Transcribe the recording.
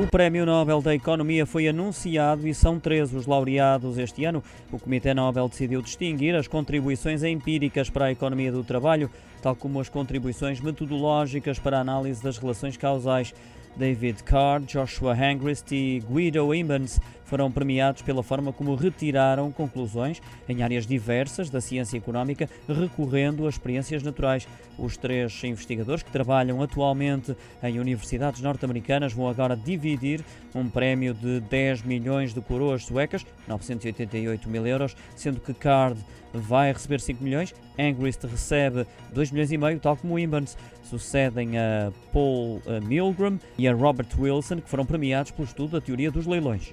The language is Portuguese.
O Prémio Nobel da Economia foi anunciado e são três os laureados este ano. O Comitê Nobel decidiu distinguir as contribuições empíricas para a economia do trabalho, tal como as contribuições metodológicas para a análise das relações causais. David Card, Joshua Hangrist e Guido Imbens foram premiados pela forma como retiraram conclusões em áreas diversas da ciência económica, recorrendo a experiências naturais. Os três investigadores que trabalham atualmente em universidades norte-americanas vão agora dividir um prémio de 10 milhões de coroas suecas, 988 mil euros, sendo que Card vai receber 5 milhões, Angrist recebe 2 milhões e meio, tal como Imbens. Sucedem a Paul Milgram e a Robert Wilson, que foram premiados pelo estudo da teoria dos leilões.